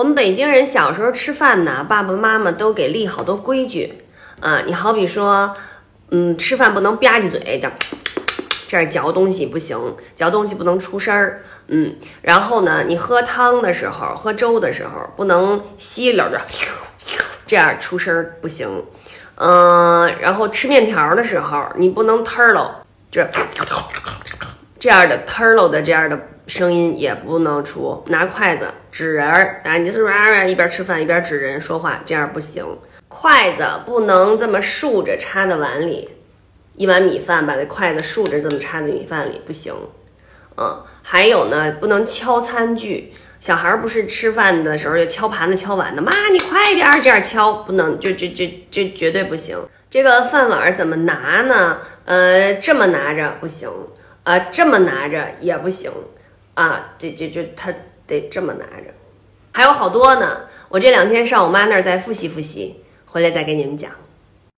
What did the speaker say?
我们北京人小时候吃饭呢，爸爸妈妈都给立好多规矩啊。你好比说，嗯，吃饭不能吧唧嘴，叫这样嚼东西不行，嚼东西不能出声儿。嗯，然后呢，你喝汤的时候，喝粥的时候不能吸溜着，这样出声儿不行。嗯，然后吃面条的时候，你不能吞喽，这这样的吞喽的这样的声音也不能出。拿筷子指人儿啊，你是啊一边吃饭一边指人说话，这样不行。筷子不能这么竖着插在碗里，一碗米饭把这筷子竖着这么插在米饭里不行。嗯，还有呢，不能敲餐具。小孩儿不是吃饭的时候就敲盘子、敲碗的，妈你快点儿这样敲，不能就就就就绝对不行。这个饭碗怎么拿呢？呃，这么拿着不行，啊，这么拿着也不行，啊，这这就他得这么拿着。还有好多呢，我这两天上我妈那儿再复习复习，回来再给你们讲。